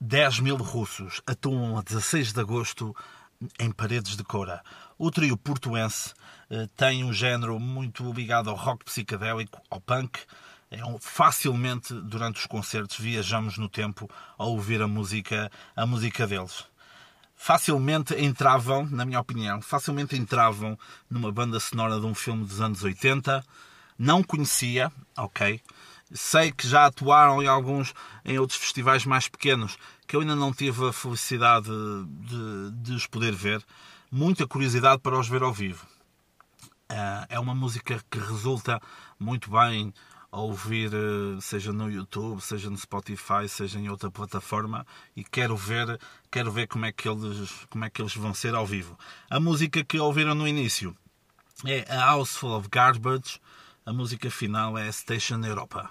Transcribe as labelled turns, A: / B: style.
A: 10 mil russos atuam a 16 de agosto em Paredes de Coura. O trio portuense eh, tem um género muito ligado ao rock psicadélico, ao punk. É facilmente, durante os concertos, viajamos no tempo a ouvir a música, a música deles. Facilmente entravam, na minha opinião, facilmente entravam numa banda sonora de um filme dos anos 80. Não conhecia, ok? Sei que já atuaram em alguns, em outros festivais mais pequenos, que eu ainda não tive a felicidade de, de os poder ver. Muita curiosidade para os ver ao vivo. Ah, é uma música que resulta muito bem a ouvir, eh, seja no YouTube, seja no Spotify, seja em outra plataforma, e quero ver, quero ver como é que eles, como é que eles vão ser ao vivo. A música que ouviram no início é A House Full of Garbage, a música final é.
B: Station Europa!